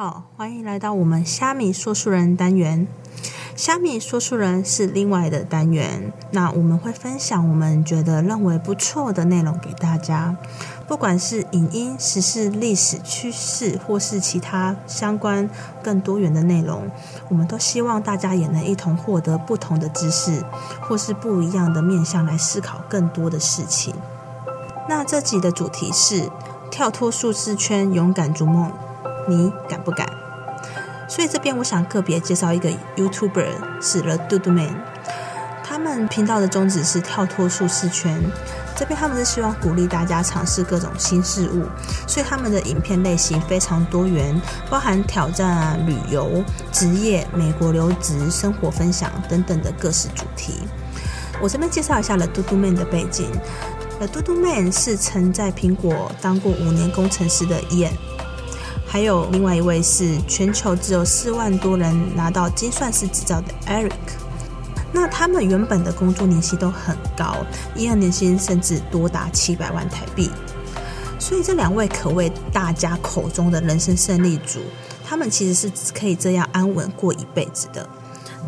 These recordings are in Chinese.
好，欢迎来到我们虾米说书人单元。虾米说书人是另外的单元，那我们会分享我们觉得认为不错的内容给大家，不管是影音、时事、历史趋势，或是其他相关更多元的内容，我们都希望大家也能一同获得不同的知识，或是不一样的面向来思考更多的事情。那这集的主题是跳脱舒适圈，勇敢逐梦。你敢不敢？所以这边我想个别介绍一个 YouTuber 是 The Dude Man，他们频道的宗旨是跳脱舒适圈。这边他们是希望鼓励大家尝试各种新事物，所以他们的影片类型非常多元，包含挑战啊、旅游、职业、美国留职、生活分享等等的各式主题。我这边介绍一下 The Dude Man 的背景，The Dude Man 是曾在苹果当过五年工程师的 Ian。还有另外一位是全球只有四万多人拿到精算师执照的 Eric，那他们原本的工作年薪都很高，一二年薪甚至多达七百万台币，所以这两位可谓大家口中的人生胜利组，他们其实是可以这样安稳过一辈子的。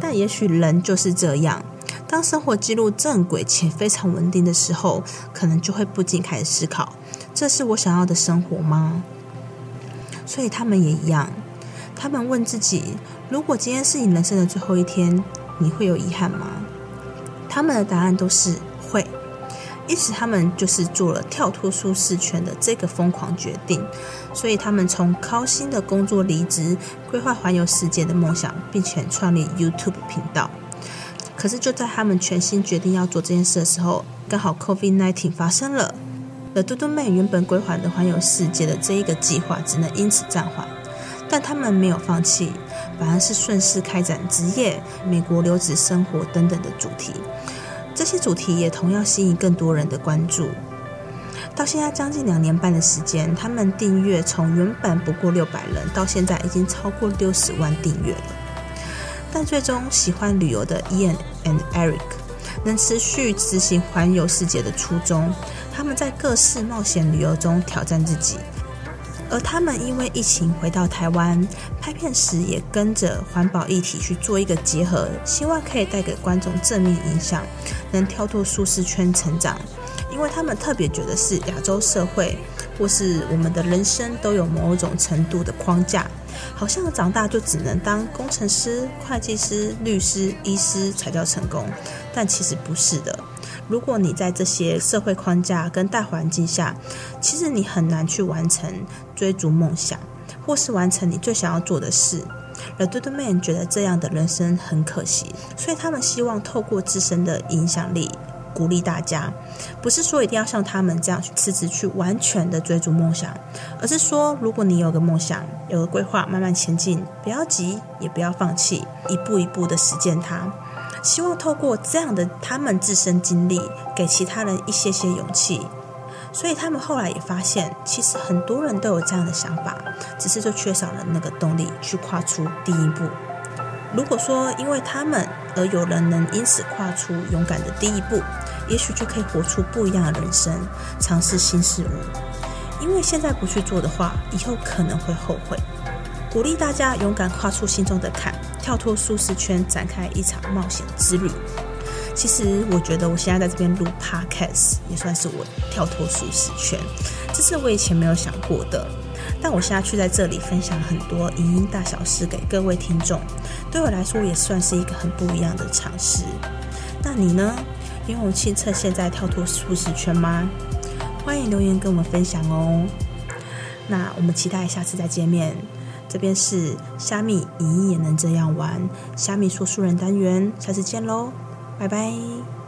但也许人就是这样，当生活进入正轨且非常稳定的时候，可能就会不禁开始思考：这是我想要的生活吗？所以他们也一样，他们问自己：如果今天是你人生的最后一天，你会有遗憾吗？他们的答案都是会。因此，他们就是做了跳脱舒适圈的这个疯狂决定。所以，他们从高薪的工作离职，规划环游世界的梦想，并且创立 YouTube 频道。可是，就在他们全心决定要做这件事的时候，刚好 COVID-19 发生了。The d o d m a n 原本规划的环游世界的这一个计划只能因此暂缓，但他们没有放弃，反而是顺势开展职业、美国留子生活等等的主题。这些主题也同样吸引更多人的关注。到现在将近两年半的时间，他们订阅从原本不过六百人，到现在已经超过六十万订阅了。但最终喜欢旅游的 Ian and Eric 能持续执行环游世界的初衷。他们在各式冒险旅游中挑战自己，而他们因为疫情回到台湾拍片时，也跟着环保议题去做一个结合，希望可以带给观众正面影响，能跳脱舒适圈成长。因为他们特别觉得是亚洲社会或是我们的人生都有某种程度的框架，好像长大就只能当工程师、会计师、律师、医师才叫成功，但其实不是的。如果你在这些社会框架跟大环境下，其实你很难去完成追逐梦想，或是完成你最想要做的事。The d o d Man 觉得这样的人生很可惜，所以他们希望透过自身的影响力鼓励大家，不是说一定要像他们这样去辞职去完全的追逐梦想，而是说如果你有个梦想，有个规划，慢慢前进，不要急，也不要放弃，一步一步的实践它。希望透过这样的他们自身经历，给其他人一些些勇气。所以他们后来也发现，其实很多人都有这样的想法，只是就缺少了那个动力去跨出第一步。如果说因为他们而有人能因此跨出勇敢的第一步，也许就可以活出不一样的人生，尝试新事物。因为现在不去做的话，以后可能会后悔。鼓励大家勇敢跨出心中的坎。跳脱舒适圈，展开一场冒险之旅。其实，我觉得我现在在这边录 podcast 也算是我跳脱舒适圈，这是我以前没有想过的。但我现在去在这里分享很多影音大小事给各位听众，对我来说也算是一个很不一样的尝试。那你呢？有勇气趁现在跳脱舒适圈吗？欢迎留言跟我们分享哦。那我们期待下次再见面。这边是虾米影音也能这样玩，虾米说书人单元，下次见喽，拜拜。